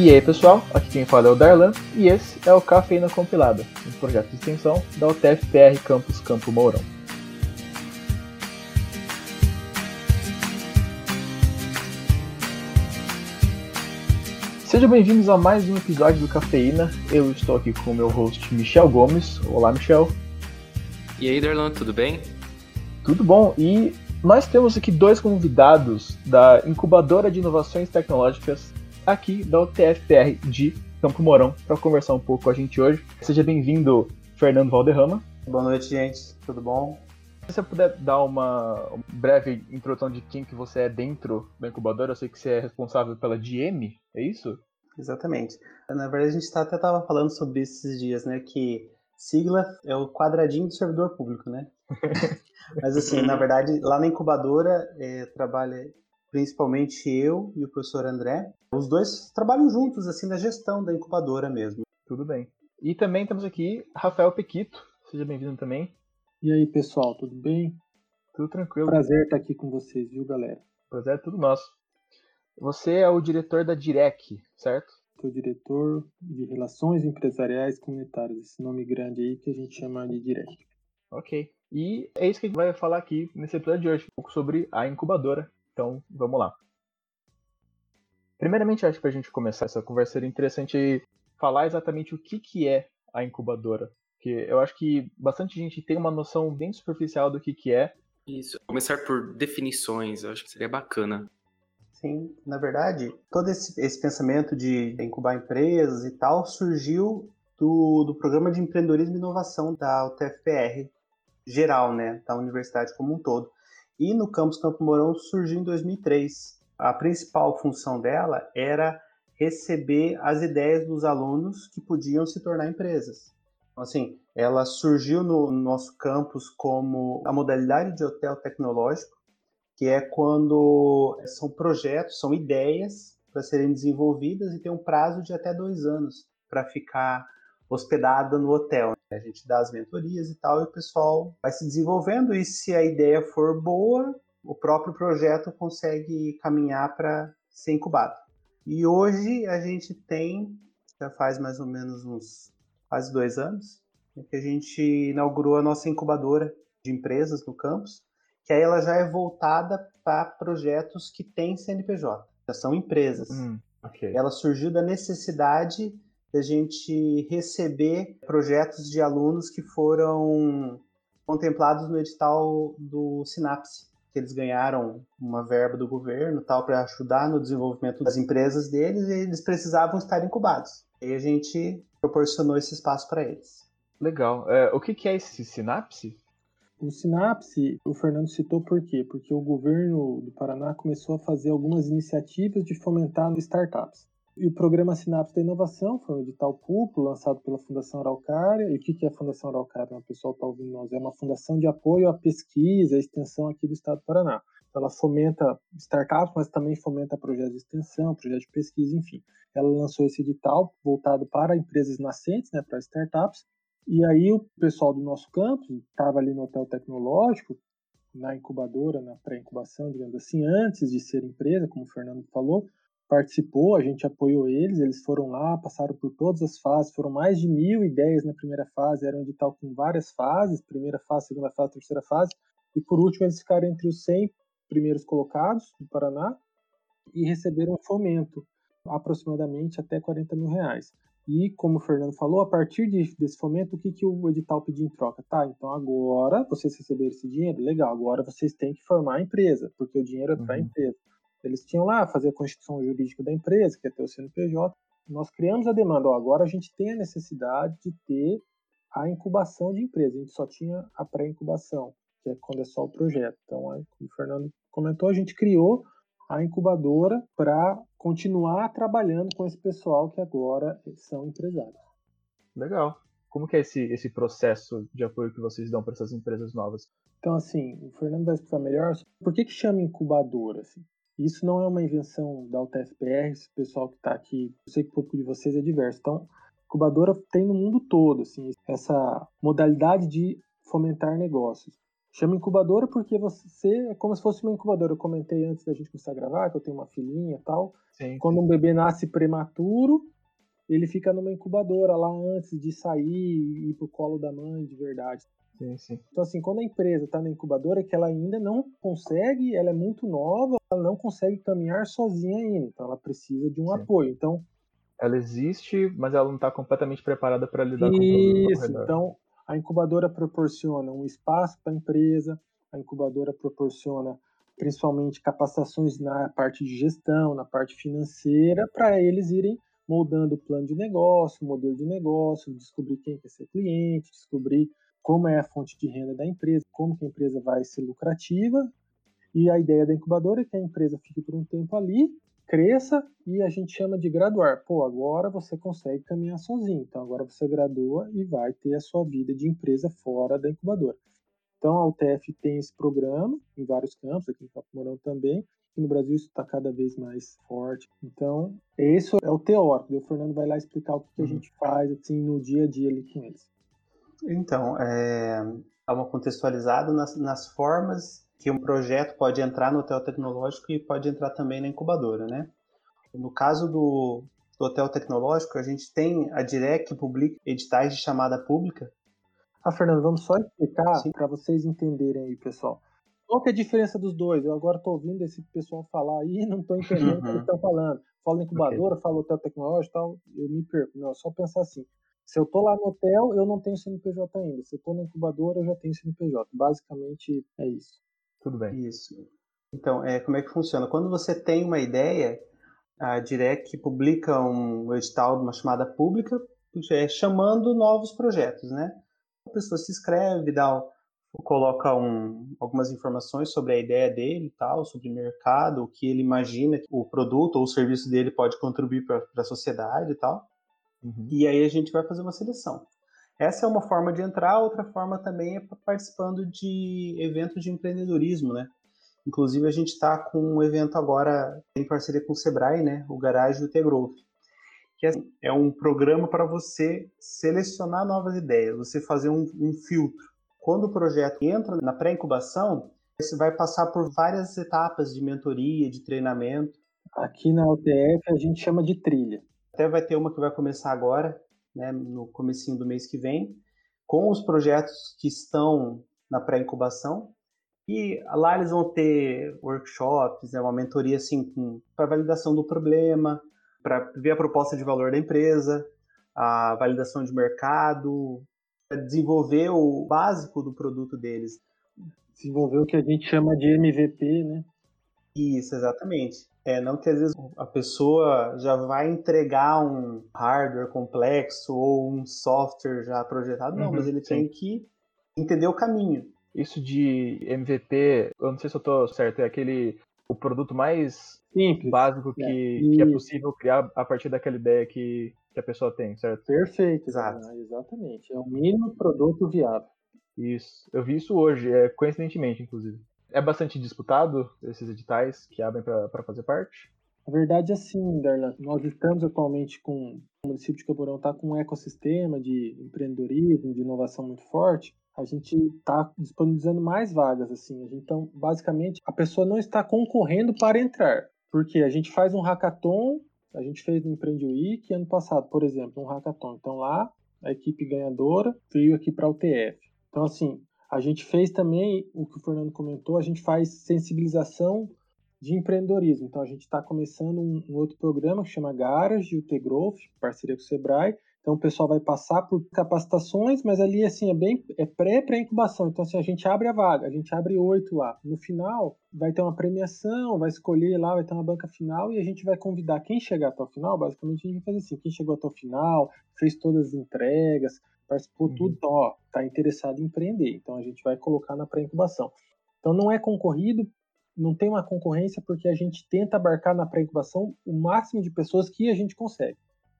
E aí pessoal, aqui quem fala é o Darlan e esse é o Cafeína Compilada, um projeto de extensão da UTFPR Campus Campo Mourão. Sejam bem-vindos a mais um episódio do Cafeína. Eu estou aqui com o meu host Michel Gomes. Olá, Michel. E aí, Darlan, tudo bem? Tudo bom. E nós temos aqui dois convidados da Incubadora de Inovações Tecnológicas aqui da UTFPR de Campo Mourão para conversar um pouco com a gente hoje. Seja bem-vindo, Fernando Valderrama. Boa noite, gente. Tudo bom? Se você puder dar uma breve introdução de quem que você é dentro da incubadora, eu sei que você é responsável pela GM, é isso? Exatamente. Na verdade, a gente tá, até estava falando sobre isso esses dias, né? Que sigla é o quadradinho do servidor público, né? Mas assim, na verdade, lá na incubadora é, trabalha principalmente eu e o professor André. Os dois trabalham juntos, assim, na gestão da incubadora mesmo. Tudo bem. E também temos aqui Rafael Pequito. Seja bem-vindo também. E aí, pessoal, tudo bem? Tudo tranquilo. Prazer estar aqui com vocês, viu, galera? Prazer é tudo nosso. Você é o diretor da Direc, certo? Sou diretor de Relações Empresariais Comunitárias, esse nome grande aí que a gente chama de Direc. Ok. E é isso que a gente vai falar aqui nesse episódio de hoje, um pouco sobre a incubadora. Então, vamos lá. Primeiramente, acho que para a gente começar essa conversa seria interessante falar exatamente o que, que é a incubadora. Porque eu acho que bastante gente tem uma noção bem superficial do que, que é. Isso. Começar por definições, eu acho que seria bacana. Sim, na verdade, todo esse, esse pensamento de incubar empresas e tal surgiu do, do programa de empreendedorismo e inovação da UTFPR geral, né, da universidade como um todo. E no campus Campo Mourão surgiu em 2003. A principal função dela era receber as ideias dos alunos que podiam se tornar empresas. Então, assim, ela surgiu no nosso campus como a modalidade de hotel tecnológico, que é quando são projetos, são ideias para serem desenvolvidas e tem um prazo de até dois anos para ficar hospedada no hotel. A gente dá as mentorias e tal, e o pessoal vai se desenvolvendo, e se a ideia for boa, o próprio projeto consegue caminhar para ser incubado. E hoje a gente tem, já faz mais ou menos uns quase dois anos, né, que a gente inaugurou a nossa incubadora de empresas no campus, que aí ela já é voltada para projetos que têm CNPJ, já são empresas. Hum, okay. Ela surgiu da necessidade da gente receber projetos de alunos que foram contemplados no edital do Sinapse, que eles ganharam uma verba do governo tal para ajudar no desenvolvimento das empresas deles e eles precisavam estar incubados. E a gente proporcionou esse espaço para eles. Legal. É, o que, que é esse Sinapse? O Sinapse, o Fernando citou por quê? Porque o governo do Paraná começou a fazer algumas iniciativas de fomentar startups. E o programa Sinapse da Inovação foi um edital público lançado pela Fundação Araucária. E o que é a Fundação Araucária? O pessoal está ouvindo nós. É uma fundação de apoio à pesquisa, à extensão aqui do estado do Paraná. Ela fomenta startups, mas também fomenta projetos de extensão, projetos de pesquisa, enfim. Ela lançou esse edital voltado para empresas nascentes, né, para startups. E aí o pessoal do nosso campus estava ali no hotel tecnológico, na incubadora, na pré-incubação, digamos assim, antes de ser empresa, como o Fernando falou, participou, a gente apoiou eles, eles foram lá, passaram por todas as fases, foram mais de mil ideias na primeira fase, era um edital com várias fases, primeira fase, segunda fase, terceira fase, e por último eles ficaram entre os 100 primeiros colocados do Paraná e receberam um fomento, aproximadamente até 40 mil reais. E, como o Fernando falou, a partir de, desse fomento, o que, que o edital pediu em troca? Tá, então agora vocês receberam esse dinheiro, legal, agora vocês têm que formar a empresa, porque o dinheiro é para a uhum. empresa. Eles tinham lá fazer a constituição jurídica da empresa, que é ter o CNPJ. Nós criamos a demanda. Ó, agora a gente tem a necessidade de ter a incubação de empresa. A gente só tinha a pré-incubação, que é quando é só o projeto. Então, como o Fernando comentou, a gente criou a incubadora para continuar trabalhando com esse pessoal que agora são empresários. Legal. Como que é esse, esse processo de apoio que vocês dão para essas empresas novas? Então, assim, o Fernando vai explicar melhor. Por que, que chama incubadora? Assim? Isso não é uma invenção da UTFPR, esse pessoal que está aqui, eu sei que o público de vocês é diverso. Então, incubadora tem no mundo todo, assim, essa modalidade de fomentar negócios. Chama incubadora porque você é como se fosse uma incubadora. Eu comentei antes da gente começar a gravar que eu tenho uma filhinha e tal. Sim. Quando um bebê nasce prematuro, ele fica numa incubadora lá antes de sair e ir pro colo da mãe de verdade. Sim, sim. Então, assim, quando a empresa está na incubadora, é que ela ainda não consegue, ela é muito nova, ela não consegue caminhar sozinha ainda. Então, ela precisa de um Sim. apoio. Então, Ela existe, mas ela não está completamente preparada para lidar com o problema Isso, então a incubadora proporciona um espaço para a empresa, a incubadora proporciona principalmente capacitações na parte de gestão, na parte financeira, para eles irem moldando o plano de negócio, o modelo de negócio, descobrir quem quer ser cliente, descobrir como é a fonte de renda da empresa, como que a empresa vai ser lucrativa. E a ideia da incubadora é que a empresa fique por um tempo ali, cresça e a gente chama de graduar. Pô, agora você consegue caminhar sozinho. Então agora você gradua e vai ter a sua vida de empresa fora da incubadora. Então a UTF tem esse programa em vários campos, aqui em Campo Mourão também. E no Brasil isso está cada vez mais forte. Então, esse é o teórico. O Fernando vai lá explicar o que, que a Uhum. gente faz assim no dia a dia ali com eles. Então, é, dá uma contextualizada nas, nas formas que um projeto pode entrar no hotel tecnológico e pode entrar também na incubadora, né? No caso do, do hotel tecnológico, a gente tem a Direc que publica editais de chamada pública. Ah, Fernando, vamos só explicar para vocês entenderem aí, pessoal. Qual que é a diferença dos dois? Eu agora estou ouvindo esse pessoal falar aí e não estou entendendo o que Uhum. eles estão falando. Fala incubadora, fala hotel tecnológico e tal, eu me perco. Não, é só pensar assim. Se eu estou lá no hotel, eu não tenho CNPJ ainda. Se eu estou na incubadora, eu já tenho CNPJ. Basicamente é isso. Tudo bem. Isso. Então, é, como é que funciona? Quando você tem uma ideia, a Direc publica um edital de uma chamada pública é, chamando novos projetos, né? A pessoa se inscreve, dá, coloca um, algumas informações sobre a ideia dele e tal, sobre o mercado, o que ele imagina que o produto ou o serviço dele pode contribuir para a sociedade e tal. Uhum. E aí a gente vai fazer uma seleção. Essa é uma forma de entrar, outra forma também é participando de eventos de empreendedorismo, né? Inclusive a gente está com um evento agora em parceria com o Sebrae, né? O Garage e o T-Growth. Que é, é um programa para você selecionar novas ideias, você fazer um, um filtro. Quando o projeto entra na pré-incubação, você vai passar por várias etapas de mentoria, de treinamento, Aqui na UTF a gente chama de trilha. Até vai ter uma que vai começar agora, né, no comecinho do mês que vem, com os projetos que estão na pré-incubação. E lá eles vão ter workshops, né, uma mentoria assim para validação do problema, para ver a proposta de valor da empresa, a validação de mercado, para desenvolver o básico do produto deles. Desenvolver o que a gente chama de MVP, né? Isso, exatamente. É, não que às vezes a pessoa já vai entregar um hardware complexo ou um software já projetado, não, Uhum, mas ele sim. tem que entender o caminho. Isso de MVP, eu não sei se eu tô certo, é aquele o produto mais Simples. básico que, É, que é possível criar a partir daquela ideia que, que a pessoa tem, certo? Perfeito. Exato. Ah, exatamente. É o mínimo produto viável. Isso. Eu vi isso hoje, é, coincidentemente, inclusive. É bastante disputado esses editais que abrem para fazer parte? Na verdade, assim, Darlan, nós estamos atualmente com o município de Camporão está com um ecossistema de empreendedorismo, de inovação muito forte. A gente está disponibilizando mais vagas, assim. A então, basicamente, a pessoa não está concorrendo para entrar, porque a gente faz um hackathon, a gente fez no Empreende Week ano passado, por exemplo, um hackathon. Então lá, a equipe ganhadora veio aqui para a UTF. Então, assim, a gente fez também o que o Fernando comentou, a gente faz sensibilização de empreendedorismo. Então a gente está começando um, um, outro programa que chama Garage, o T-Growth, parceria com o Sebrae. Então o pessoal vai passar por capacitações, mas ali assim é bem é pré pré incubação. Então assim a gente abre a vaga, a gente abre oito lá. No final vai ter uma premiação, vai escolher lá, vai ter uma banca final e a gente vai convidar quem chegar até o final. Basicamente a gente vai fazer assim, quem chegou até o final, fez todas as entregas, participou uhum. tudo, então ó, tá interessado em empreender. Então a gente vai colocar na pré incubação. Então não é concorrido não tem uma concorrência porque a gente tenta abarcar na pré-incubação o máximo de pessoas que a gente consegue.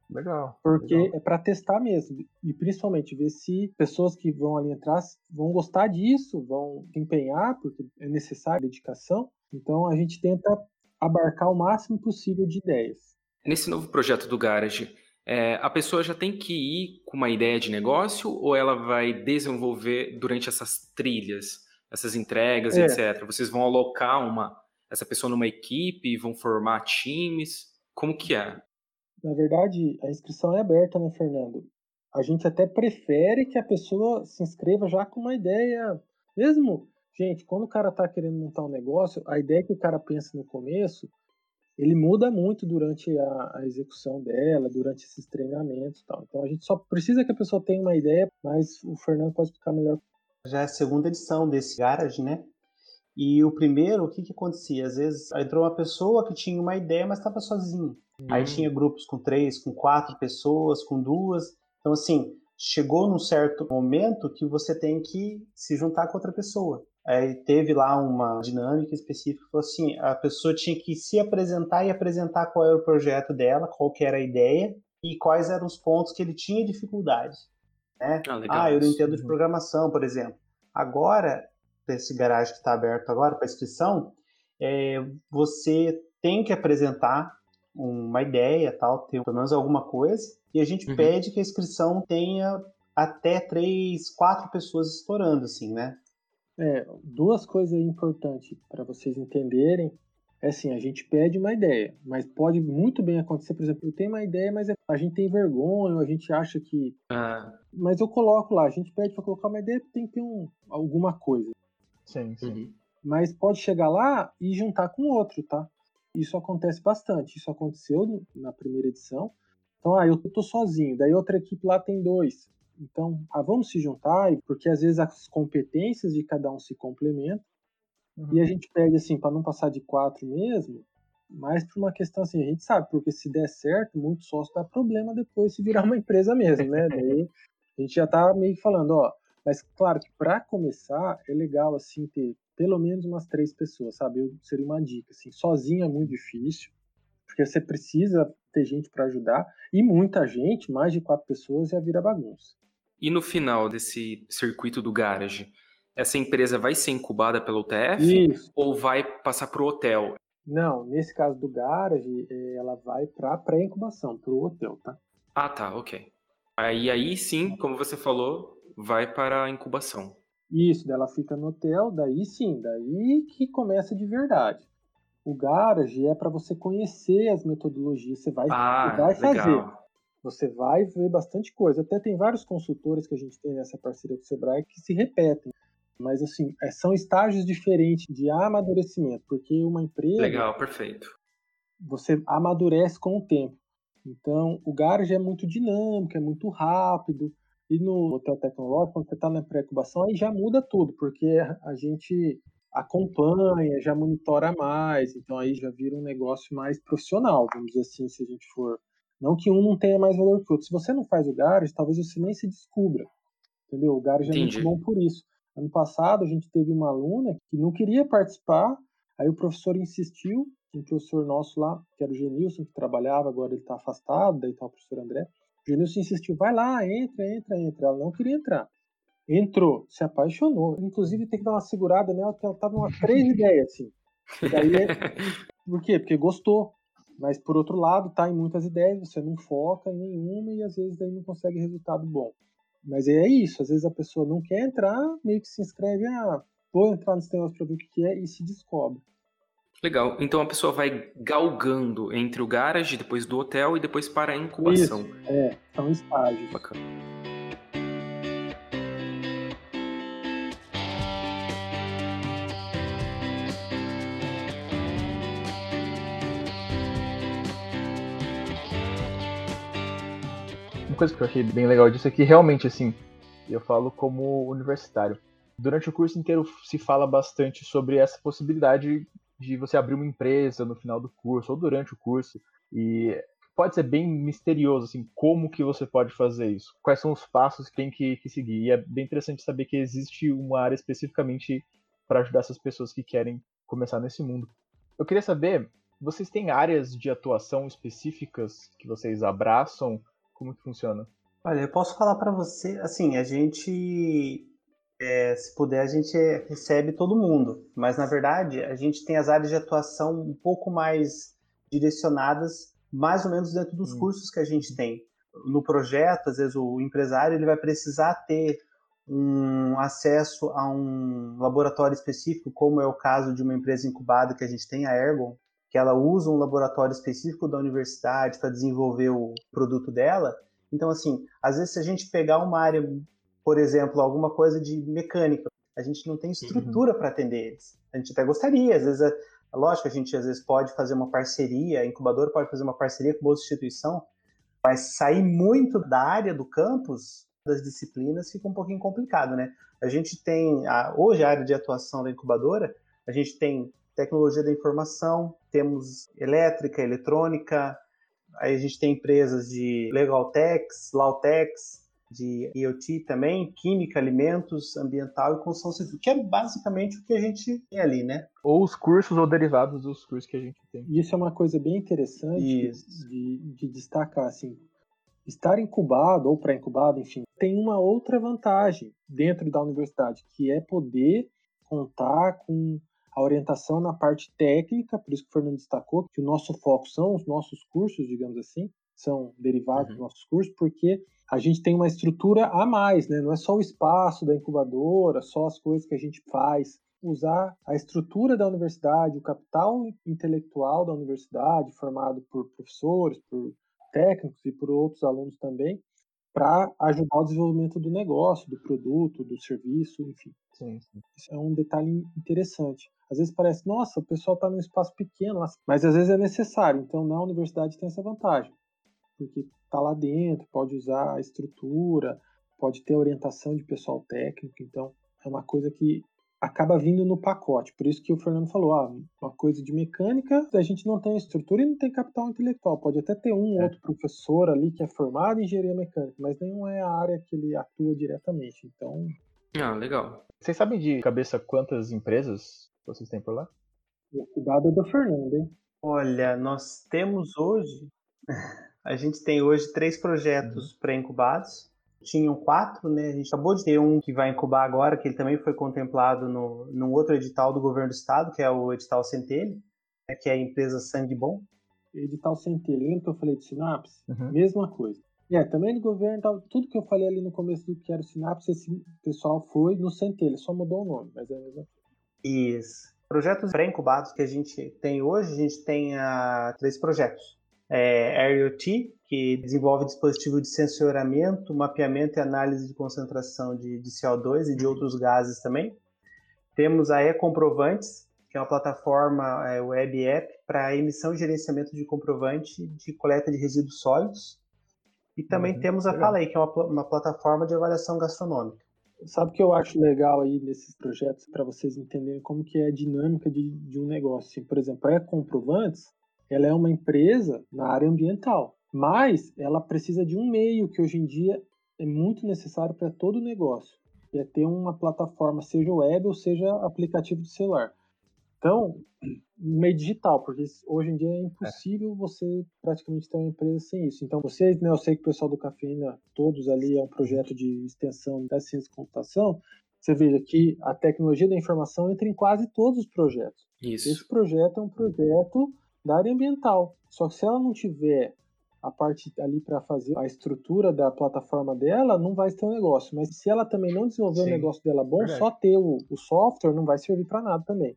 Legal. Porque legal. é para testar mesmo. E principalmente ver se pessoas que vão ali entrar vão gostar disso, vão se empenhar, porque é necessária dedicação. Então a gente tenta abarcar o máximo possível de ideias. Nesse novo projeto do Garage, é, a pessoa já tem que ir com uma ideia de negócio ou ela vai desenvolver durante essas trilhas? essas entregas, É. etc. Vocês vão alocar uma essa pessoa numa equipe, vão formar times? Como que é? Na verdade, a inscrição é aberta, né, Fernando? A gente até prefere que a pessoa se inscreva já com uma ideia. Mesmo, gente, quando o cara tá querendo montar um negócio, a ideia que o cara pensa no começo, ele muda muito durante a, a execução dela, durante esses treinamentos e tal. Então a gente só precisa que a pessoa tenha uma ideia, mas o Fernando pode explicar melhor. Já é a segunda edição desse Garage, né? E o primeiro, o que que acontecia? Às vezes entrou uma pessoa que tinha uma ideia, mas estava sozinho. Aí tinha grupos com três, com quatro pessoas, com duas. Então, assim, chegou num certo momento que você tem que se juntar com outra pessoa. Aí teve lá uma dinâmica específica, falou assim, a pessoa tinha que se apresentar e apresentar qual era o projeto dela, qual que era a ideia e quais eram os pontos que ele tinha dificuldade. Né? Ah, Ah, eu não entendo de programação, por exemplo. Agora, esse garagem que está aberto agora para inscrição, é, você tem que apresentar uma ideia, tal, ter pelo menos alguma coisa, e a gente Uhum. pede que a inscrição tenha até três, quatro pessoas estourando, assim, né? É, duas coisas importantes para vocês entenderem. É assim, a gente pede uma ideia, mas pode muito bem acontecer, por exemplo, eu tenho uma ideia, mas a gente tem vergonha, ou a gente acha que. Ah, Mas eu coloco lá, a gente pede para colocar uma ideia, tem que ter um, alguma coisa. Sim, sim. uhum. Mas pode chegar lá e juntar com outro, tá? Isso acontece bastante. Isso aconteceu na primeira edição. Então, ah, eu tô sozinho, daí outra equipe lá tem dois. Então, ah, vamos se juntar, porque às vezes as competências de cada um se complementam. Uhum. E a gente pede assim, para não passar de quatro mesmo, mas por uma questão assim, a gente sabe, porque se der certo, muito sócio dá problema depois se virar uma empresa mesmo, né? Daí a gente já tá meio que falando, ó. Mas claro que para começar é legal assim ter pelo menos umas três pessoas, sabe? Eu seria uma dica assim, sozinho é muito difícil, porque você precisa ter gente para ajudar e muita gente, mais de quatro pessoas já vira bagunça. E no final desse circuito do garage, essa empresa vai ser incubada pela UTF Isso. ou vai passar para o hotel? Não, nesse caso do garage, eh, ela vai para pré-incubação, para o hotel, tá? Ah, tá, ok. Aí, aí sim, como você falou, vai para a incubação. Isso, ela fica no hotel, daí sim, daí que começa de verdade. O garage é para você conhecer as metodologias, você vai, Ah, vai fazer. legal. Você vai ver bastante coisa. Até tem vários consultores que a gente tem nessa parceria com o Sebrae que se repetem. Mas assim, é- são estágios diferentes de amadurecimento, porque uma empresa Legal, perfeito. você amadurece com o tempo. Então, o garage é muito dinâmico, é muito rápido. E no hotel tecnológico, quando você está na pré-incubação, aí já muda tudo, porque a gente acompanha, já monitora mais, então aí já vira um negócio mais profissional, vamos dizer assim, se a gente for. Não que um não tenha mais valor que o outro. Se você não faz o garage, talvez você nem se descubra. Entendeu? O garage é Entendi. muito bom por isso. Ano passado, a gente teve uma aluna que não queria participar, aí o professor insistiu, um professor nosso lá, que era o Genilson, que trabalhava, agora ele está afastado, daí está o professor André. O Genilson insistiu, vai lá, entra, entra, entra. Ela não queria entrar. Entrou, se apaixonou. Inclusive, tem que dar uma segurada nela, porque ela estava umas três ideias, assim. E daí, é- por quê? Porque gostou. Mas, por outro lado, tá em muitas ideias, você não foca em nenhuma e às vezes daí não consegue resultado bom. Mas é isso, às vezes a pessoa não quer entrar, meio que se inscreve, ah, vou entrar nesse negócio para ver o que é e se descobre. Legal. Então a pessoa vai galgando entre o garage, depois do hotel e depois para a incubação. É, são estágios. Bacana. Coisa que eu achei bem legal disso é que realmente, assim, eu falo como universitário. Durante o curso inteiro se fala bastante sobre essa possibilidade de você abrir uma empresa no final do curso ou durante o curso. E pode ser bem misterioso, assim, como que você pode fazer isso? Quais são os passos que tem que, que seguir? E é bem interessante saber que existe uma área especificamente para ajudar essas pessoas que querem começar nesse mundo. Eu queria saber, vocês têm áreas de atuação específicas que vocês abraçam? Como que funciona? Olha, eu posso falar para você, assim, a gente, é, se puder, a gente recebe todo mundo, mas na verdade a gente tem as áreas de atuação um pouco mais direcionadas, mais ou menos dentro dos Hum. cursos que a gente tem. No projeto, às vezes o empresário ele vai precisar ter um acesso a um laboratório específico, como é o caso de uma empresa incubada que a gente tem, a Ergon, que ela usa um laboratório específico da universidade para desenvolver o produto dela. Então, assim, às vezes se a gente pegar uma área, por exemplo, alguma coisa de mecânica, a gente não tem estrutura uhum. para atender eles. A gente até gostaria, às vezes, é, lógico, a gente às vezes pode fazer uma parceria, a incubadora pode fazer uma parceria com outra instituição, mas sair muito da área do campus das disciplinas fica um pouquinho complicado, né? A gente tem, a, hoje a área de atuação da incubadora, a gente tem tecnologia da informação, temos elétrica, eletrônica, aí a gente tem empresas de legal techs, law techs, de IoT também, química, alimentos, ambiental e construção civil, que é basicamente o que a gente tem ali, né? Ou os cursos ou derivados dos cursos que a gente tem. Isso é uma coisa bem interessante de, de, destacar, assim, estar incubado ou pré-incubado, enfim, tem uma outra vantagem dentro da universidade, que é poder contar com a orientação na parte técnica, por isso que o Fernando destacou que o nosso foco são os nossos cursos, digamos assim, são derivados uhum. dos nossos cursos, porque a gente tem uma estrutura a mais, né? Não é só o espaço da incubadora, só as coisas que a gente faz. Usar a estrutura da universidade, o capital intelectual da universidade, formado por professores, por técnicos e por outros alunos também, para ajudar o desenvolvimento do negócio, do produto, do serviço, enfim. Sim, sim. Isso é um detalhe interessante. Às vezes parece, nossa, o pessoal está num espaço pequeno, mas às vezes é necessário. Então, na universidade tem essa vantagem porque está lá dentro, pode usar a estrutura, pode ter orientação de pessoal técnico, então é uma coisa que acaba vindo no pacote. Por isso que o Fernando falou, ah, uma coisa de mecânica, a gente não tem estrutura e não tem capital intelectual. Pode até ter um é. outro professor ali que é formado em engenharia mecânica, mas nenhum é a área que ele atua diretamente. Então. Ah, legal. Vocês sabem de cabeça quantas empresas vocês têm por lá? O cuidado é do Fernando, hein? Olha, nós temos hoje A gente tem hoje três projetos uhum. pré-incubados. Tinham quatro, né? A gente acabou de ter um que vai incubar agora, que ele também foi contemplado no, num outro edital do governo do estado, que é o edital Centelha, né? que é a empresa Sangue Bom. Edital Centelha, lembra que eu falei de Sinapse? Uhum. Mesma coisa. É, também do governo, tudo que eu falei ali no começo do que era o Sinapse, esse pessoal foi no Centelha, só mudou o nome, mas é a mesma coisa. Isso. Projetos pré-incubados que a gente tem hoje, a gente tem uh, três projetos é, IoT, que desenvolve dispositivo de sensoramento, mapeamento e análise de concentração de, de CO2 e de outros gases também. Temos a E-Comprovantes, que é uma plataforma é, web app para emissão e gerenciamento de comprovante de coleta de resíduos sólidos. E também uhum, temos a Falei, que é uma, uma plataforma de avaliação gastronômica. Sabe o que eu acho legal aí nesses projetos para vocês entenderem como que é a dinâmica de, de um negócio? Assim, por exemplo, a E-Comprovantes, ela é uma empresa na área ambiental, mas ela precisa de um meio que hoje em dia é muito necessário para todo negócio, é ter uma plataforma, seja web ou seja aplicativo de celular. Então, meio digital, porque hoje em dia é impossível é. você praticamente ter uma empresa sem isso. Então, vocês, né, eu sei que o pessoal do Cafeína, todos ali é um projeto de extensão da ciência de computação, você veja que a tecnologia da informação entra em quase todos os projetos. Isso. Esse projeto é um projeto da área ambiental. Só que se ela não tiver a parte ali para fazer a estrutura da plataforma dela, não vai ter um negócio. Mas se ela também não desenvolver Sim, um negócio dela bom, verdade. só ter o, o, software não vai servir para nada também.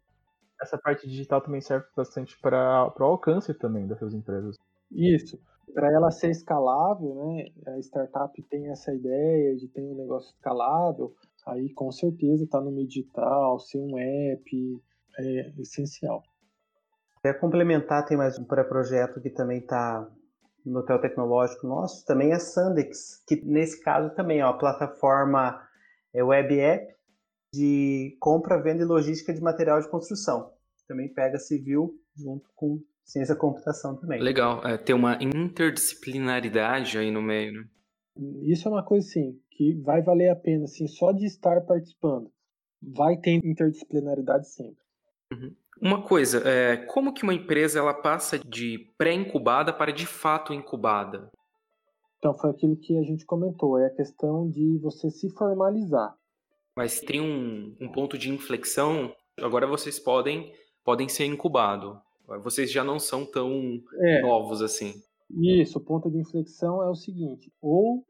Essa parte digital também serve bastante para o alcance também dessas empresas. Isso. Para ela ser escalável, né? A startup tem essa ideia de ter um negócio escalável, aí com certeza está no meio digital, ser um app é essencial. Para complementar, tem mais um pré-projeto que também está no hotel tecnológico nosso, também é Sandex, que nesse caso também é uma plataforma é web app de compra, venda e logística de material de construção. Também pega civil junto com ciência da computação também. Legal, é, tem uma interdisciplinaridade aí no meio, né? Isso é uma coisa, assim, que vai valer a pena, assim, só de estar participando. Vai ter interdisciplinaridade sempre. Uhum. Uma coisa, é, como que uma empresa ela passa de pré-incubada para de fato incubada? Então, foi aquilo que a gente comentou, é a questão de você se formalizar. Mas tem um, um ponto de inflexão, agora vocês podem, podem ser incubados. Vocês já não são tão é, novos assim. Isso, o ponto de inflexão é o seguinte, ou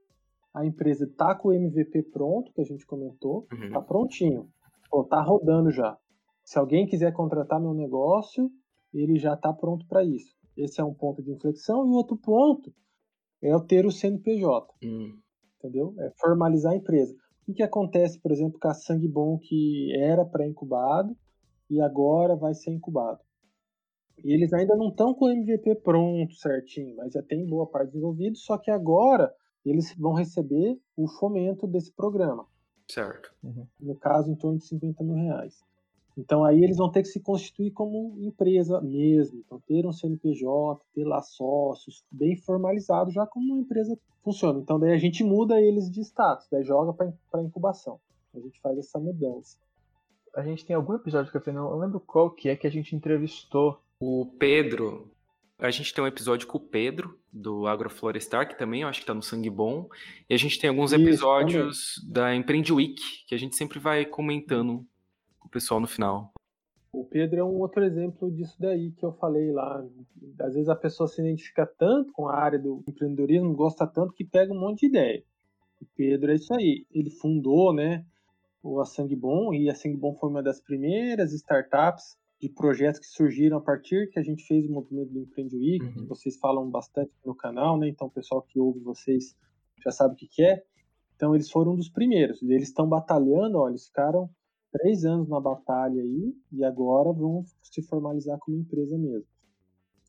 a empresa está com o MVP pronto, que a gente comentou, Uhum. está prontinho. Pô, tá rodando já. Se alguém quiser contratar meu negócio, ele já está pronto para isso. Esse é um ponto de inflexão. E o outro ponto é eu ter o CNPJ, Hum, entendeu? É formalizar a empresa. O que, que acontece, por exemplo, com a Sangue Bom que era pré-incubado e agora vai ser incubado? E eles ainda não estão com o MVP pronto certinho, mas já tem boa parte desenvolvido, só que agora eles vão receber o fomento desse programa certo. no caso, em torno de 50 mil reais. Então aí eles vão ter que se constituir como empresa mesmo, então ter um CNPJ, ter lá sócios, bem formalizado, já como uma empresa funciona. Então daí a gente muda eles de status, daí joga para incubação. A gente faz essa mudança. A gente tem algum episódio que eu não lembro qual que é que a gente entrevistou. O Pedro, a gente tem um episódio com o Pedro, do Agroflorestar, que também eu acho que tá no Sangue Bom. E a gente tem alguns Isso, episódios da Empreende Week, que a gente sempre vai comentando pessoal no final. O Pedro é um outro exemplo disso daí que eu falei lá. Às vezes a pessoa se identifica tanto com a área do empreendedorismo, gosta tanto que pega um monte de ideia. O Pedro é isso aí. Ele fundou, né, o A Sangue Bom, e a Sangue Bom foi uma das primeiras startups de projetos que surgiram a partir que a gente fez o movimento do Empreende Week, Uhum. que vocês falam bastante no canal, né? Então o pessoal que ouve vocês já sabe o que, que é. Então eles foram um dos primeiros. Eles estão batalhando, ó, eles ficaram três anos na batalha aí e agora vão se formalizar como empresa mesmo.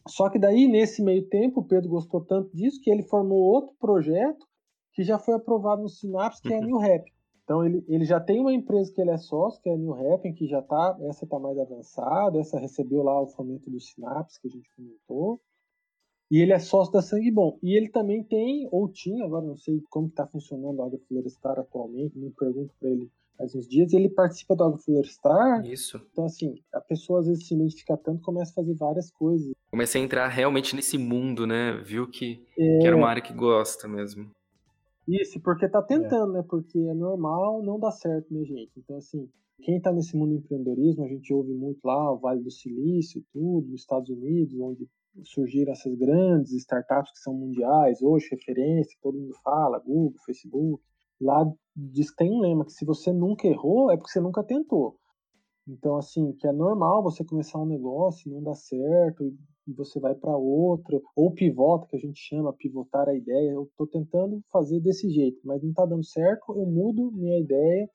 Só que daí, nesse meio tempo, o Pedro gostou tanto disso que ele formou outro projeto que já foi aprovado no Synapse, que é a Uhum. New Rap. Então ele, ele já tem uma empresa que ele é sócio, que é a New Rap, que já tá, essa tá mais avançada, essa recebeu lá o fomento do Synapse, que a gente comentou. E ele é sócio da Sangue Bom. E ele também tem, ou tinha, agora não sei como que tá funcionando a Agroflorestar atualmente, não pergunto para ele faz uns dias, ele participa do Agroflorestar, Isso. então, assim, a pessoa às vezes se identifica tanto começa a fazer várias coisas. Comecei a entrar realmente nesse mundo, né? Viu que, É, que era uma área que gosta mesmo. Isso, porque tá tentando, né? Porque é normal, não dá certo, né, gente? Então, assim, quem tá nesse mundo do empreendedorismo, a gente ouve muito lá o Vale do Silício, tudo, nos Estados Unidos, onde surgiram essas grandes startups que são mundiais, hoje referência, que todo mundo fala, Google, Facebook. Lá diz que tem um lema que se você nunca errou, é porque você nunca tentou. Então, assim, que é normal você começar um negócio e não dá certo, e você vai para outro, ou pivota, que a gente chama, pivotar a ideia. Eu estou tentando fazer desse jeito, mas não está dando certo, eu mudo minha ideia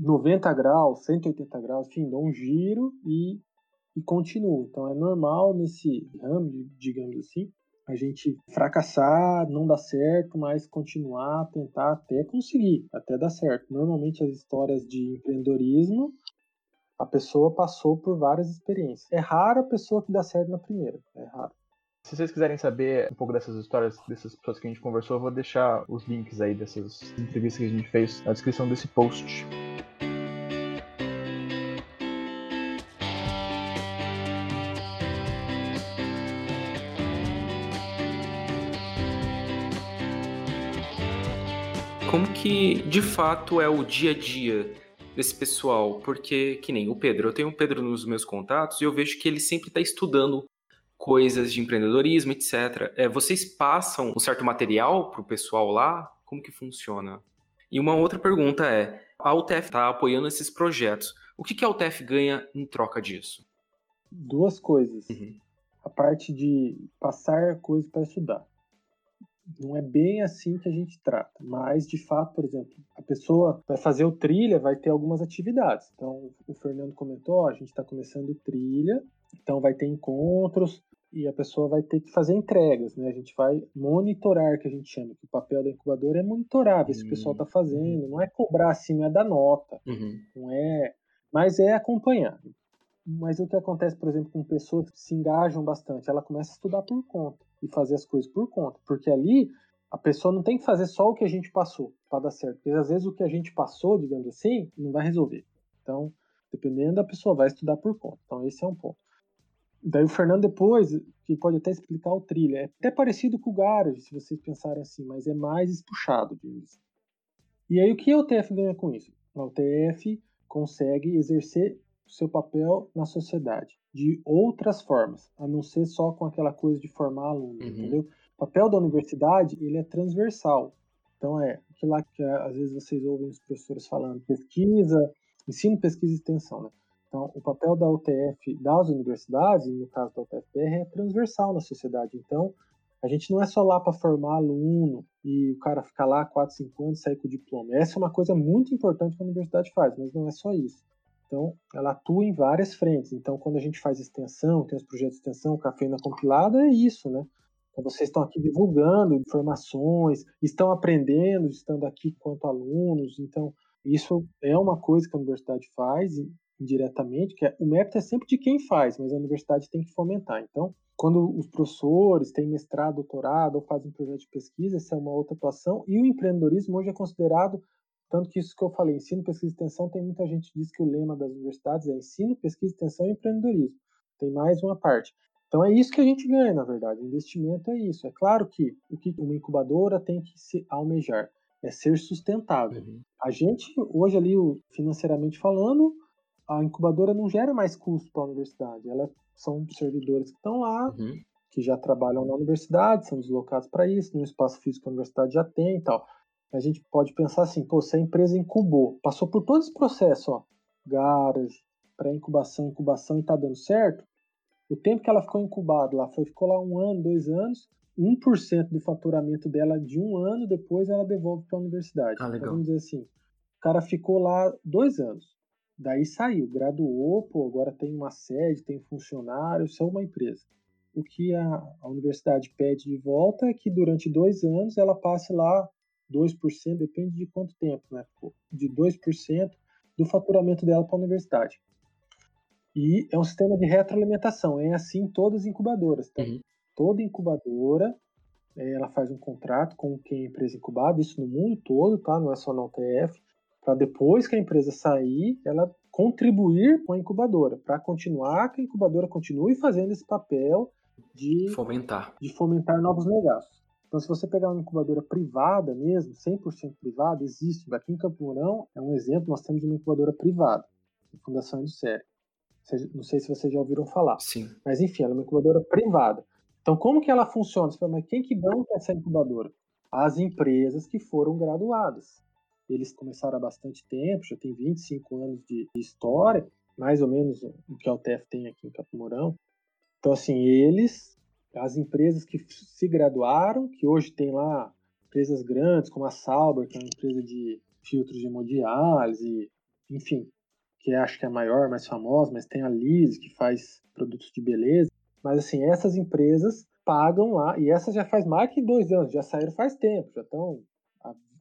90 graus, 180 graus, enfim, dou um giro e, e continuo. Então é normal nesse ramo, digamos assim, a gente fracassar, não dar certo, mas continuar, tentar até conseguir, até dar certo. Normalmente as histórias de empreendedorismo a pessoa passou por várias experiências. É raro a pessoa que dá certo na primeira. É raro. Se vocês quiserem saber um pouco dessas histórias dessas pessoas que a gente conversou, eu vou deixar os links aí dessas entrevistas que a gente fez na descrição desse post. Que de fato é o dia a dia desse pessoal? Porque, que nem o Pedro, eu tenho o Pedro nos meus contatos e eu vejo que ele sempre está estudando coisas de empreendedorismo, etc. É, vocês passam um certo material para o pessoal lá? Como que funciona? E uma outra pergunta é: a UTF está apoiando esses projetos. O que, que a UTF ganha em troca disso? Duas coisas. Uhum. A parte de passar coisas para estudar. Não é bem assim que a gente trata, mas de fato, por exemplo, a pessoa vai fazer o trilha, vai ter algumas atividades. Então, o Fernando comentou: ó, a gente está começando o trilha, então vai ter encontros e a pessoa vai ter que fazer entregas, né? A gente vai monitorar, que a gente chama, que o papel da incubadora é monitorar, ver se o pessoal está fazendo, não é cobrar assim, não é dar nota, Uhum. não é, mas é acompanhar. Mas o que acontece, por exemplo, com pessoas que se engajam bastante, ela começa a estudar por conta e fazer as coisas por conta, porque ali a pessoa não tem que fazer só o que a gente passou para dar certo, porque às vezes o que a gente passou, digamos assim, não vai resolver. Então, dependendo da pessoa, vai estudar por conta. Então, esse é um ponto. Daí o Fernando depois, que pode até explicar o trilha, é até parecido com o Garage, se vocês pensarem assim, mas é mais espuxado, digamos assim. E aí o que a UTF ganha com isso? A UTF consegue exercer seu papel na sociedade de outras formas, a não ser só com aquela coisa de formar aluno, Uhum. entendeu? O papel da universidade, ele é transversal. Então é aquilo lá que às vezes vocês ouvem os professores falando, pesquisa, ensino, pesquisa e extensão, né? Então, o papel da UTF, das universidades, no caso da UTFPR, é transversal na sociedade. Então, a gente não é só lá para formar aluno e o cara ficar lá 4, 5 anos e sair com o diploma. Essa é uma coisa muito importante que a universidade faz, mas não é só isso. Então, ela atua em várias frentes. Então, quando a gente faz extensão, tem os projetos de extensão, cafeína compilada, é isso, né? Então, vocês estão aqui divulgando informações, estão aprendendo, estando aqui quanto alunos. Então, isso é uma coisa que a universidade faz indiretamente, que é, o mérito é sempre de quem faz, mas a universidade tem que fomentar. Então, quando os professores têm mestrado, doutorado ou fazem projeto de pesquisa, essa é uma outra atuação. E o empreendedorismo hoje é considerado, tanto que isso que eu falei, ensino, pesquisa e extensão, tem muita gente que diz que o lema das universidades é ensino, pesquisa, extensão e empreendedorismo. Tem mais uma parte. Então é isso que a gente ganha, na verdade. O investimento é isso. É claro que o que uma incubadora tem que se almejar é ser sustentável. Uhum. A gente, hoje ali, financeiramente falando, a incubadora não gera mais custo para a universidade. Ela são servidores que estão lá, uhum. que já trabalham na universidade, são deslocados para isso, no espaço físico que a universidade já tem e tal. A gente pode pensar assim, pô, se a empresa incubou, passou por todo esse processo, ó, garage, pré-incubação, incubação e está dando certo, o tempo que ela ficou incubada lá, foi, ficou lá um ano, dois anos, 1% do faturamento dela de um ano, depois ela devolve para a universidade. Ah, então, vamos dizer assim, o cara ficou lá dois anos. Daí saiu, graduou, pô, agora tem uma sede, tem funcionários, são uma empresa. O que a, a universidade pede de volta é que durante dois anos ela passe lá 2%, depende de quanto tempo, né? De 2% do faturamento dela para a universidade. E é um sistema de retroalimentação, é assim todas as incubadoras. Tá? Uhum. Toda incubadora é, ela faz um contrato com quem é a empresa incubada, isso no mundo todo, tá? Não é só na UTF para depois que a empresa sair, ela contribuir com a incubadora, para continuar que a incubadora continue fazendo esse papel de fomentar, de fomentar novos negócios. Então, se você pegar uma incubadora privada mesmo, 100% privada, existe. Aqui em Campo Mourão é um exemplo, nós temos uma incubadora privada, a Fundação Indusséria. Não sei se vocês já ouviram falar. Sim. Mas, enfim, ela é uma incubadora privada. Então, como que ela funciona? Você fala, mas quem que banca essa incubadora? As empresas que foram graduadas. Eles começaram há bastante tempo, já tem 25 anos de, história, mais ou menos o que a UTF tem aqui em Capimorão. Então, assim, eles, as empresas que se graduaram, que hoje tem lá empresas grandes, como a Sauber, que é uma empresa de filtros de hemodiálise, enfim, que acho que é a maior, mais famosa, mas tem a Liz, que faz produtos de beleza. Mas, assim, essas empresas pagam lá, e essas já faz mais que dois anos, já saíram faz tempo, já estão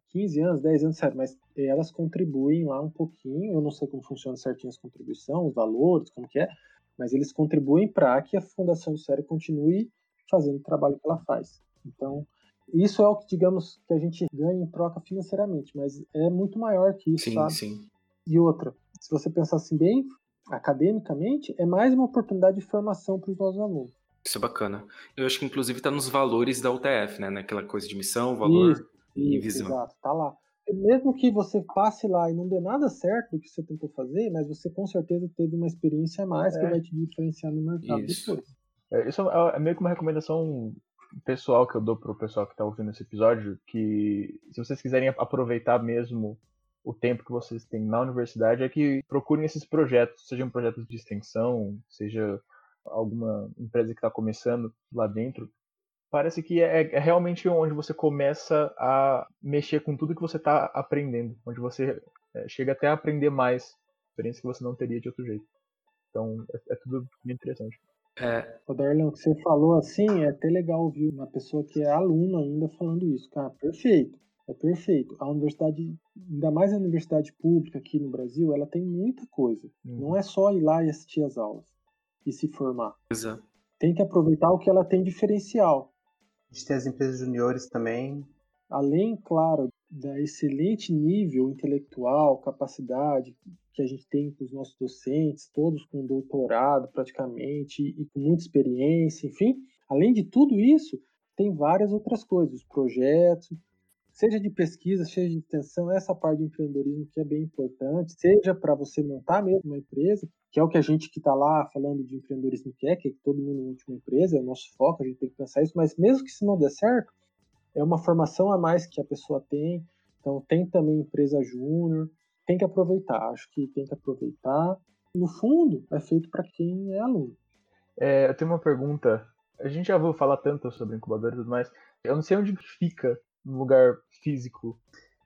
15 anos, 10 anos, sério, mas elas contribuem lá um pouquinho, eu não sei como funciona certinho as contribuições, os valores, como que é, mas eles contribuem para que a Fundação de Série continue fazendo o trabalho que ela faz. Então, isso é o que, digamos, que a gente ganha em troca financeiramente, mas é muito maior que isso, sim, sabe? Sim. E outra, se você pensar assim bem, academicamente, é mais uma oportunidade de formação para os nossos alunos. Isso é bacana. Eu acho que inclusive está nos valores da UTF, né? Naquela coisa de missão, valor. Isso e visão. Exato, tá lá. Mesmo que você passe lá e não dê nada certo do que você tentou fazer, mas você com certeza teve uma experiência a mais é. que vai te diferenciar no mercado isso. depois. É, isso é, é meio que uma recomendação pessoal que eu dou pro pessoal que está ouvindo esse episódio, que se vocês quiserem aproveitar mesmo o tempo que vocês têm na universidade, é que procurem esses projetos, sejam projetos de extensão, seja alguma empresa que está começando lá dentro, parece que é, é, realmente onde você começa a mexer com tudo que você está aprendendo, onde você é, chega até a aprender mais, experiência que você não teria de outro jeito. Então é, é tudo muito interessante. É. O Darlan, o que você falou assim, é até legal ouvir uma pessoa que é aluna ainda falando isso. Cara, perfeito. É perfeito. A universidade, ainda mais a universidade pública aqui no Brasil, ela tem muita coisa. Uhum. Não é só ir lá e assistir as aulas e se formar. Exato. Tem que aproveitar o que ela tem diferencial. A gente tem as empresas juniores também. Além, claro, da excelente nível intelectual, capacidade que a gente tem com os nossos docentes, todos com doutorado praticamente e com muita experiência, enfim. Além de tudo isso, tem várias outras coisas, os projetos, seja de pesquisa, seja de extensão, essa parte de empreendedorismo que é bem importante, seja para você montar mesmo uma empresa, que é o que a gente que está lá falando de empreendedorismo quer, que, é que todo mundo monte uma empresa, é o nosso foco, a gente tem que pensar isso, mas mesmo que se não der certo, é uma formação a mais que a pessoa tem. Então, tem também empresa júnior. Tem que aproveitar, acho que tem que aproveitar. No fundo, é feito para quem é aluno. É, eu tenho uma pergunta. A gente já ouviu falar tanto sobre incubadores e tudo mais. Eu não sei onde fica no lugar físico.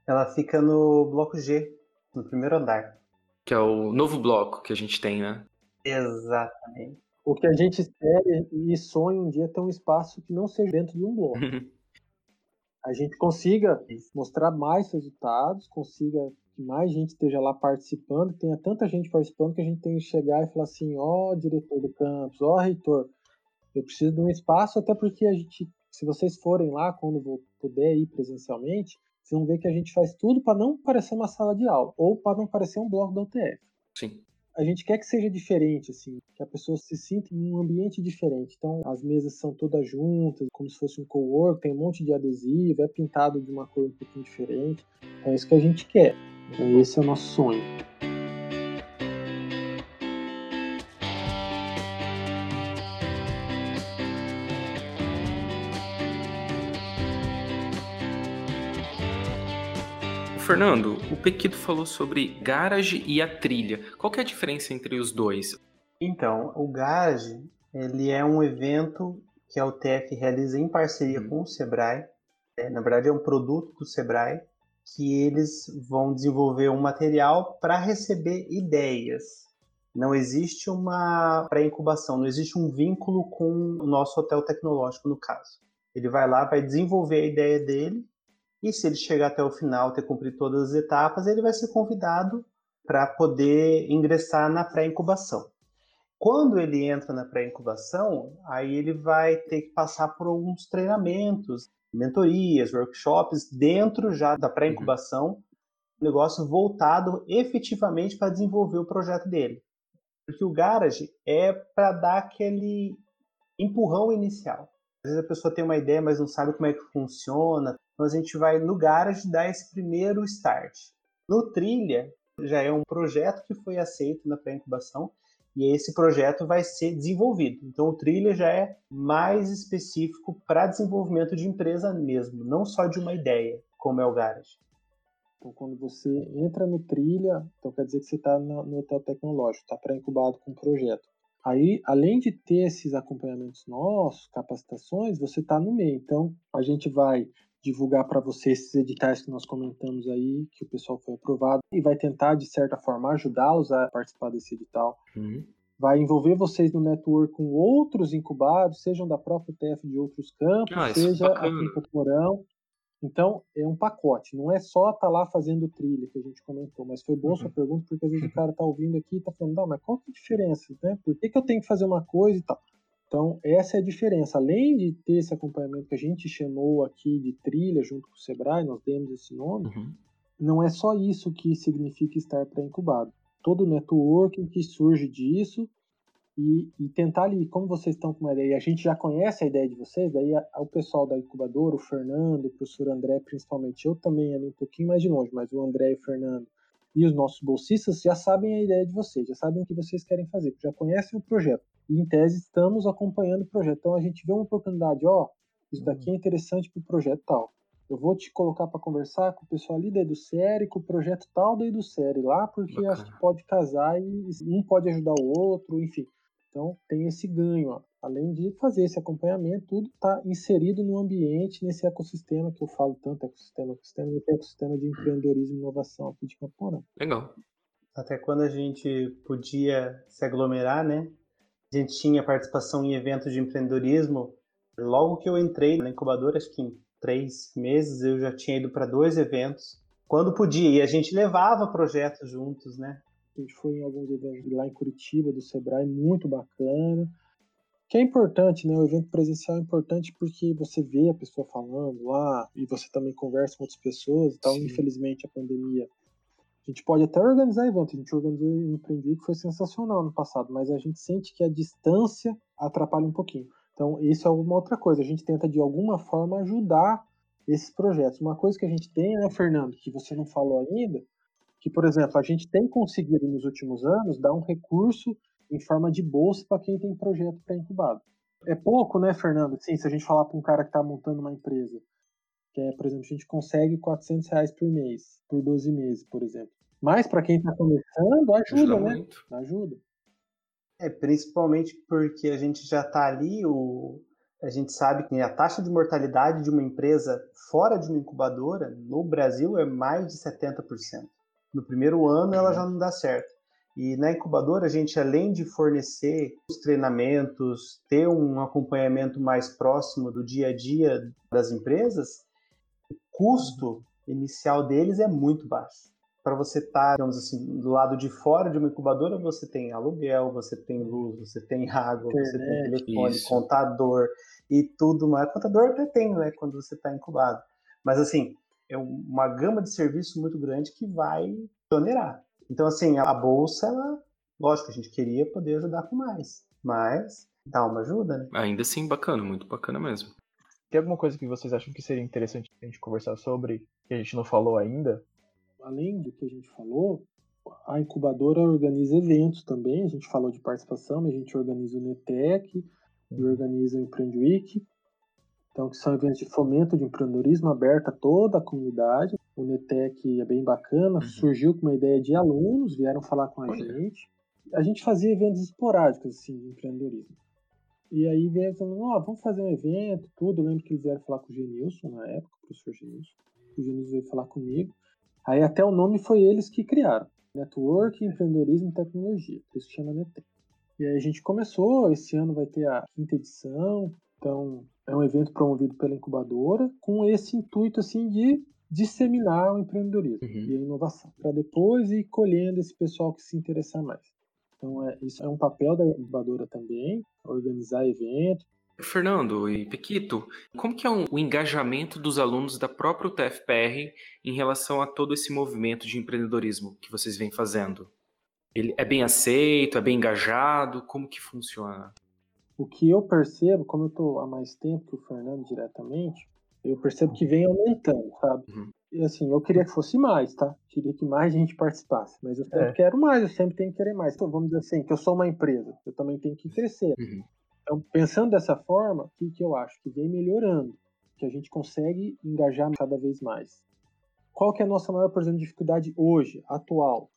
Ela fica no bloco G, no primeiro andar. Que é o novo bloco que a gente tem, né? Exatamente. O que a gente espera e sonha um dia é ter um espaço que não seja dentro de um bloco. a gente consiga mostrar mais resultados, consiga que mais gente esteja lá participando, tenha tanta gente participando que a gente tem que chegar e falar assim, ó oh, diretor do campus, ó oh, reitor, eu preciso de um espaço, até porque a gente, se vocês forem lá quando puder ir presencialmente, vocês vão ver que a gente faz tudo para não parecer uma sala de aula, ou para não parecer um bloco da UTF. Sim a gente quer que seja diferente, assim, que a pessoa se sinta em um ambiente diferente. Então, as mesas são todas juntas, como se fosse um co-work, tem um monte de adesivo, é pintado de uma cor um pouquinho diferente. Então, é isso que a gente quer. Então, esse é o nosso sonho. Fernando, o Pequito falou sobre garage e a trilha. Qual é a diferença entre os dois? Então, o garage ele é um evento que a UTF realiza em parceria hum. com o Sebrae. É, na verdade, é um produto do Sebrae que eles vão desenvolver um material para receber ideias. Não existe uma pré-incubação, não existe um vínculo com o nosso hotel tecnológico, no caso. Ele vai lá, vai desenvolver a ideia dele e se ele chegar até o final, ter cumprido todas as etapas, ele vai ser convidado para poder ingressar na pré-incubação. Quando ele entra na pré-incubação, aí ele vai ter que passar por alguns treinamentos, mentorias, workshops dentro já da pré-incubação, uhum. negócio voltado efetivamente para desenvolver o projeto dele. Porque o Garage é para dar aquele empurrão inicial. Às vezes a pessoa tem uma ideia, mas não sabe como é que funciona, então a gente vai no Garage dar esse primeiro start. No Trilha, já é um projeto que foi aceito na pré-incubação e esse projeto vai ser desenvolvido. Então o Trilha já é mais específico para desenvolvimento de empresa mesmo, não só de uma ideia, como é o Garage. Então, quando você entra no Trilha, então quer dizer que você está no hotel tecnológico, está pré-incubado com o projeto. Aí, além de ter esses acompanhamentos nossos, capacitações, você está no meio. Então, a gente vai divulgar para vocês esses editais que nós comentamos aí, que o pessoal foi aprovado, e vai tentar, de certa forma, ajudá-los a participar desse edital. Uhum. Vai envolver vocês no network com outros incubados, sejam da própria UTF de outros campos, ah, seja aqui em Camporão. Então, é um pacote, não é só estar tá lá fazendo trilha que a gente comentou, mas foi bom uhum. sua pergunta, porque às vezes o cara está ouvindo aqui e está falando, não, mas qual que é a diferença, né? Por que, que eu tenho que fazer uma coisa e tal? Então, essa é a diferença. Além de ter esse acompanhamento que a gente chamou aqui de trilha junto com o Sebrae, nós demos esse nome, uhum. não é só isso que significa estar pré-incubado. Todo o networking que surge disso e, e, tentar ali, como vocês estão com uma ideia, a gente já conhece a ideia de vocês, daí a, a, o pessoal da incubadora, o Fernando, o professor André, principalmente, eu também ali um pouquinho mais de longe, mas o André e o Fernando e os nossos bolsistas já sabem a ideia de vocês, já sabem o que vocês querem fazer, já conhecem o projeto e em tese estamos acompanhando o projeto. Então a gente vê uma oportunidade, ó, isso daqui é interessante para o projeto tal. Eu vou te colocar para conversar com o pessoal ali da EduSérie, com o projeto tal da EduSérie lá, porque Bacana. acho que pode casar e um pode ajudar o outro, enfim. Então tem esse ganho, ó. Além de fazer esse acompanhamento, tudo está inserido no ambiente, nesse ecossistema que eu falo tanto, ecossistema, ecossistema, ecossistema de empreendedorismo e inovação aqui de Campo Mourão. Legal. Até quando a gente podia se aglomerar, né? A gente tinha participação em eventos de empreendedorismo. Logo que eu entrei na incubadora, acho que em três meses, eu já tinha ido para dois eventos. Quando podia, e a gente levava projetos juntos, né? A gente foi em alguns eventos lá em Curitiba, do Sebrae, muito bacana. Que é importante, né? O evento presencial é importante porque você vê a pessoa falando lá e você também conversa com outras pessoas e tal. Sim. Infelizmente, a pandemia a gente pode até organizar evento, a gente organizou um empreendido que foi sensacional no passado, mas a gente sente que a distância atrapalha um pouquinho. Então, isso é uma outra coisa. A gente tenta, de alguma forma, ajudar esses projetos. Uma coisa que a gente tem, né, Fernando, que você não falou ainda, que, por exemplo, a gente tem conseguido nos últimos anos dar um recurso em forma de bolsa para quem tem projeto pré-incubado. É pouco, né, Fernando? Sim, se a gente falar para um cara que está montando uma empresa. Que é, por exemplo, a gente consegue 400 reais por mês, por 12 meses, por exemplo. Mas para quem está começando, ajuda, ajuda né? Muito. Ajuda. É, principalmente porque a gente já está ali, o, a gente sabe que a taxa de mortalidade de uma empresa fora de uma incubadora, no Brasil, é mais de 70%. No primeiro ano ela já não dá certo. E na incubadora, a gente, além de fornecer os treinamentos, ter um acompanhamento mais próximo do dia a dia das empresas, o custo inicial deles é muito baixo para você estar, tá, digamos assim, do lado de fora de uma incubadora, você tem aluguel, você tem luz, você tem água, você tem telefone, isso. contador e tudo mais. Contador até tem, né, quando você está incubado. Mas, assim, é uma gama de serviço muito grande que vai onerar. Então, assim, a bolsa, ela, lógico, a gente queria poder ajudar com mais, mas dá uma ajuda, né? Ainda assim, bacana, muito bacana mesmo. Tem alguma coisa que vocês acham que seria interessante a gente conversar sobre, que a gente não falou ainda? além do que a gente falou, a incubadora organiza eventos também. A gente falou de participação, mas a gente organiza o NETEC e organiza o Empreende Week. Então, que são eventos de fomento de empreendedorismo aberto a toda a comunidade. O NETEC é bem bacana, uhum. surgiu com uma ideia de alunos, vieram falar com a Olha. gente. A gente fazia eventos esporádicos, assim, de empreendedorismo. E aí vieram falando, ó, oh, vamos fazer um evento, tudo. Eu lembro que eles vieram falar com o Genilson na época, o professor Genilson. O Genilson veio falar comigo. Aí até o nome foi eles que criaram. Network, Empreendedorismo e Tecnologia. Por isso que chama NETEC. E aí a gente começou, esse ano vai ter a quinta edição. Então é um evento promovido pela incubadora com esse intuito assim de disseminar o empreendedorismo uhum. e a inovação, para depois ir colhendo esse pessoal que se interessar mais. Então, é, isso é um papel da incubadora também, organizar eventos, Fernando e Pequito, como que é o engajamento dos alunos da própria UTFPR em relação a todo esse movimento de empreendedorismo que vocês vêm fazendo? Ele é bem aceito, é bem engajado? Como que funciona? O que eu percebo, como eu estou há mais tempo que o Fernando diretamente, eu percebo que vem aumentando, sabe? Uhum. E assim, eu queria que fosse mais, tá? Queria que mais gente participasse, mas eu sempre é. quero mais, eu sempre tenho que querer mais. Então, vamos dizer assim, que eu sou uma empresa, eu também tenho que crescer. Uhum. Então, pensando dessa forma, o que, que eu acho? Que vem melhorando, que a gente consegue engajar cada vez mais. Qual que é a nossa maior, por exemplo, dificuldade hoje, atual,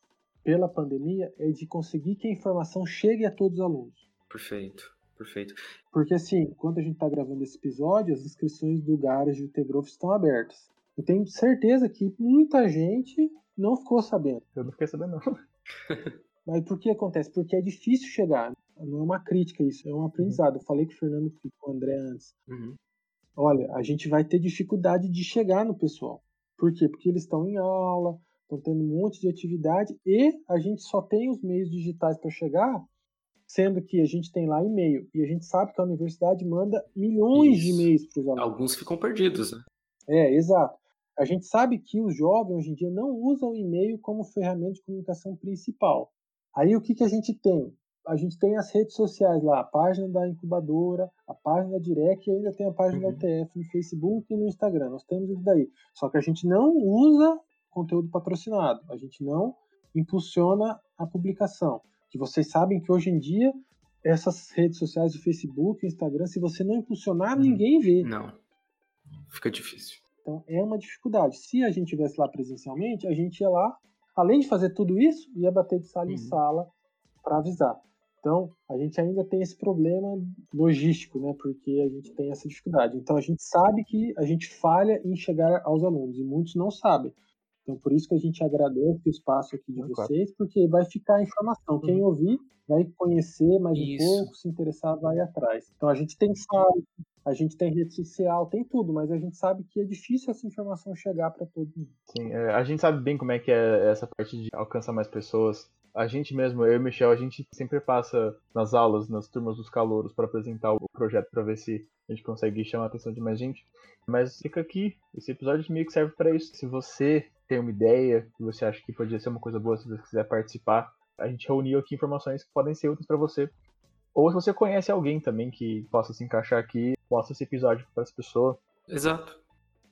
pela pandemia, é de conseguir que a informação chegue a todos os alunos. Perfeito, perfeito. Porque assim, quando a gente está gravando esse episódio, as inscrições do Garage e do Tegrof estão abertas. Eu tenho certeza que muita gente não ficou sabendo. Eu não fiquei sabendo, não. Mas por que acontece? Porque é difícil chegar. Não é uma crítica isso, é um aprendizado. Eu falei com o Fernando e com o André antes. Uhum. Olha, a gente vai ter dificuldade de chegar no pessoal. Por quê? Porque eles estão em aula, estão tendo um monte de atividade e a gente só tem os meios digitais para chegar, sendo que a gente tem lá e-mail. E a gente sabe que a universidade manda milhões isso. de e-mails para os alunos. Alguns ficam perdidos, né? É, exato. A gente sabe que os jovens hoje em dia não usam o e-mail como ferramenta de comunicação principal. Aí o que, que a gente tem? a gente tem as redes sociais lá, a página da incubadora, a página da Direct e ainda tem a página uhum. da UTF no Facebook e no Instagram. Nós temos isso daí. Só que a gente não usa conteúdo patrocinado, a gente não impulsiona a publicação. Que vocês sabem que hoje em dia essas redes sociais, o Facebook, o Instagram, se você não impulsionar, uhum. ninguém vê. Não. Fica difícil. Então é uma dificuldade. Se a gente tivesse lá presencialmente, a gente ia lá, além de fazer tudo isso, ia bater de sala uhum. em sala para avisar. Então, a gente ainda tem esse problema logístico, né? Porque a gente tem essa dificuldade. Então, a gente sabe que a gente falha em chegar aos alunos e muitos não sabem. Então, por isso que a gente agradece o espaço aqui de vocês, porque vai ficar a informação. Quem uhum. ouvir vai conhecer mais isso. um pouco, se interessar, vai atrás. Então, a gente tem site, a gente tem rede social, tem tudo, mas a gente sabe que é difícil essa informação chegar para todo mundo. Sim, é, a gente sabe bem como é que é essa parte de alcançar mais pessoas a gente mesmo, eu e o Michel, a gente sempre passa nas aulas, nas turmas dos calouros, para apresentar o projeto, para ver se a gente consegue chamar a atenção de mais gente. Mas fica aqui, esse episódio meio que serve para isso. Se você tem uma ideia, que você acha que podia ser uma coisa boa, se você quiser participar, a gente reuniu aqui informações que podem ser úteis para você. Ou se você conhece alguém também que possa se encaixar aqui, possa esse episódio para essa pessoa. Exato.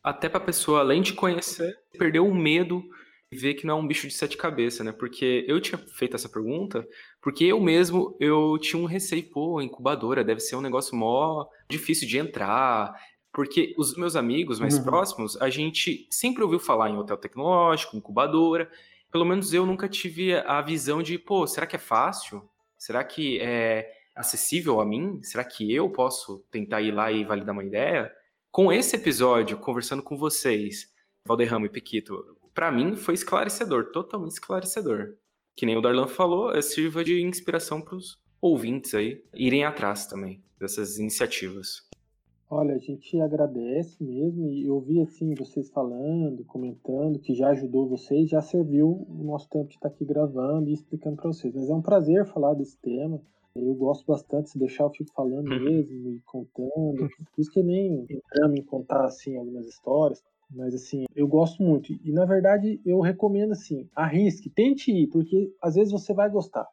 Até para a pessoa, além de conhecer, perder o medo ver que não é um bicho de sete cabeças, né? Porque eu tinha feito essa pergunta, porque eu mesmo, eu tinha um receio, pô, incubadora deve ser um negócio mó difícil de entrar, Porque os meus amigos mais uhum. próximos, a gente sempre ouviu falar em hotel tecnológico, incubadora. Pelo menos eu nunca tive a visão de, pô, será que é fácil? Será que é acessível a mim? Será que eu posso tentar ir lá e validar uma ideia? Com esse episódio, conversando com vocês, Valderrama e Pequito, para mim foi esclarecedor, totalmente esclarecedor. Que nem o Darlan falou, sirva de inspiração para os ouvintes aí irem atrás também dessas iniciativas. Olha, a gente agradece mesmo e ouvir assim vocês falando, comentando, que já ajudou vocês, já serviu o nosso tempo de estar aqui gravando e explicando para vocês. Mas é um prazer falar desse tema. Eu gosto bastante, se deixar eu fico falando uhum. mesmo e contando. Por isso que nem entramos em contar assim algumas histórias. Mas assim, eu gosto muito. E na verdade, eu recomendo assim, arrisque, tente ir, porque às vezes você vai gostar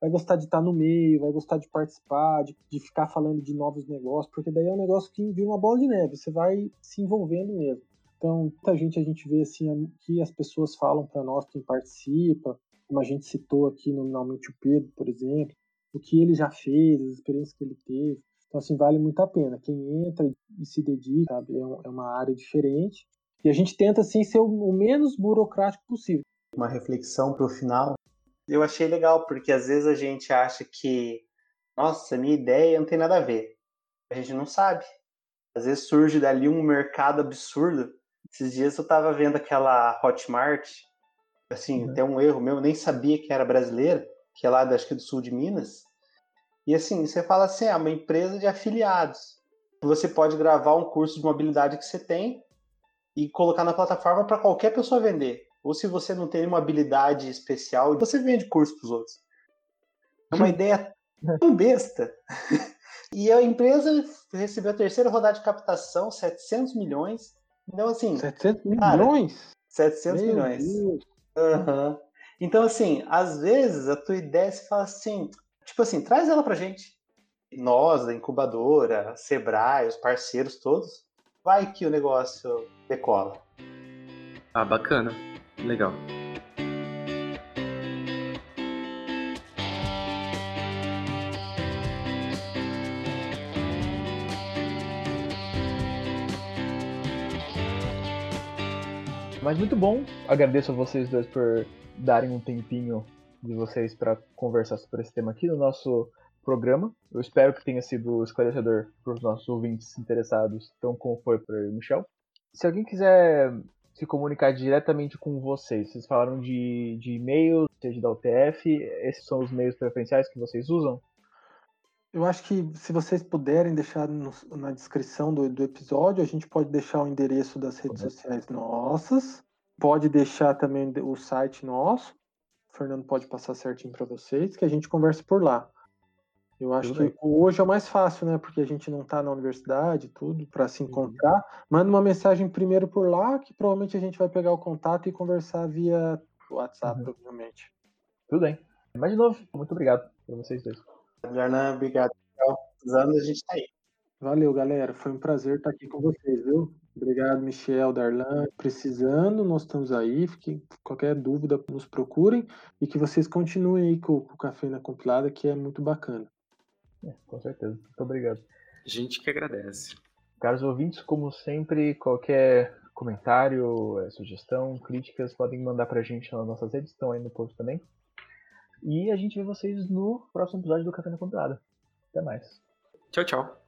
vai gostar de estar no meio, vai gostar de participar, de, de ficar falando de novos negócios, porque daí é um negócio que vira uma bola de neve, você vai se envolvendo mesmo. Então, muita gente a gente vê assim que as pessoas falam para nós, quem participa, como a gente citou aqui nominalmente o Pedro, por exemplo, o que ele já fez, as experiências que ele teve. Então, assim, vale muito a pena. Quem entra e se dedica, sabe, é, é uma área diferente. E a gente tenta, assim, ser o menos burocrático possível. Uma reflexão para o final eu achei legal, porque às vezes a gente acha que, nossa, minha ideia não tem nada a ver. A gente não sabe. Às vezes surge dali um mercado absurdo. Esses dias eu tava vendo aquela Hotmart, assim, uhum. tem um erro meu, eu nem sabia que era brasileira, que é lá, acho que do sul de Minas. E assim, você fala assim, é uma empresa de afiliados. Você pode gravar um curso de mobilidade que você tem e colocar na plataforma para qualquer pessoa vender. Ou se você não tem nenhuma habilidade especial, você vende curso para os outros. É uma ideia tão besta. e a empresa recebeu a terceira rodada de captação, 700 milhões. Então, assim. 700 milhões? Cara, 700 Meu milhões. Uhum. Então, assim, às vezes a tua ideia se fala assim, tipo assim, traz ela pra gente. Nós, da incubadora, Sebrae, os parceiros todos, vai que o negócio decola. Ah, bacana. Legal. Mas muito bom. Agradeço a vocês dois por darem um tempinho de vocês para conversar sobre esse tema aqui no nosso programa. Eu espero que tenha sido esclarecedor para os nossos ouvintes interessados, tão como foi para o Michel. Se alguém quiser se comunicar diretamente com vocês? Vocês falaram de, de e-mail, seja da UTF, esses são os meios preferenciais que vocês usam? Eu acho que se vocês puderem deixar no, na descrição do, do, episódio, a gente pode deixar o endereço das redes sociais nossas, pode deixar também o site nosso, o Fernando pode passar certinho para vocês, que a gente conversa por lá. Eu acho tudo que bem. hoje é o mais fácil, né? Porque a gente não está na universidade, tudo, para se uhum. encontrar. Uhum. Manda uma mensagem primeiro por lá, que provavelmente a gente vai pegar o contato e conversar via WhatsApp, uhum. provavelmente. Tudo bem. Mas de novo, muito obrigado para vocês dois. Jarnan, obrigado. Precisando, a gente está aí. Valeu, galera. Foi um prazer estar aqui com vocês, viu? Obrigado, Michel, Darlan. Precisando, nós estamos aí. Fiquem, qualquer dúvida, nos procurem. E que vocês continuem aí com, com o Café na Compilada, que é muito bacana. É, com certeza. Muito obrigado. Gente que agradece. Caros ouvintes, como sempre, qualquer comentário, é, sugestão, críticas, podem mandar pra gente nas nossas redes, estão aí no post também. E a gente vê vocês no próximo episódio do Café na Compilada. Até mais. Tchau, tchau.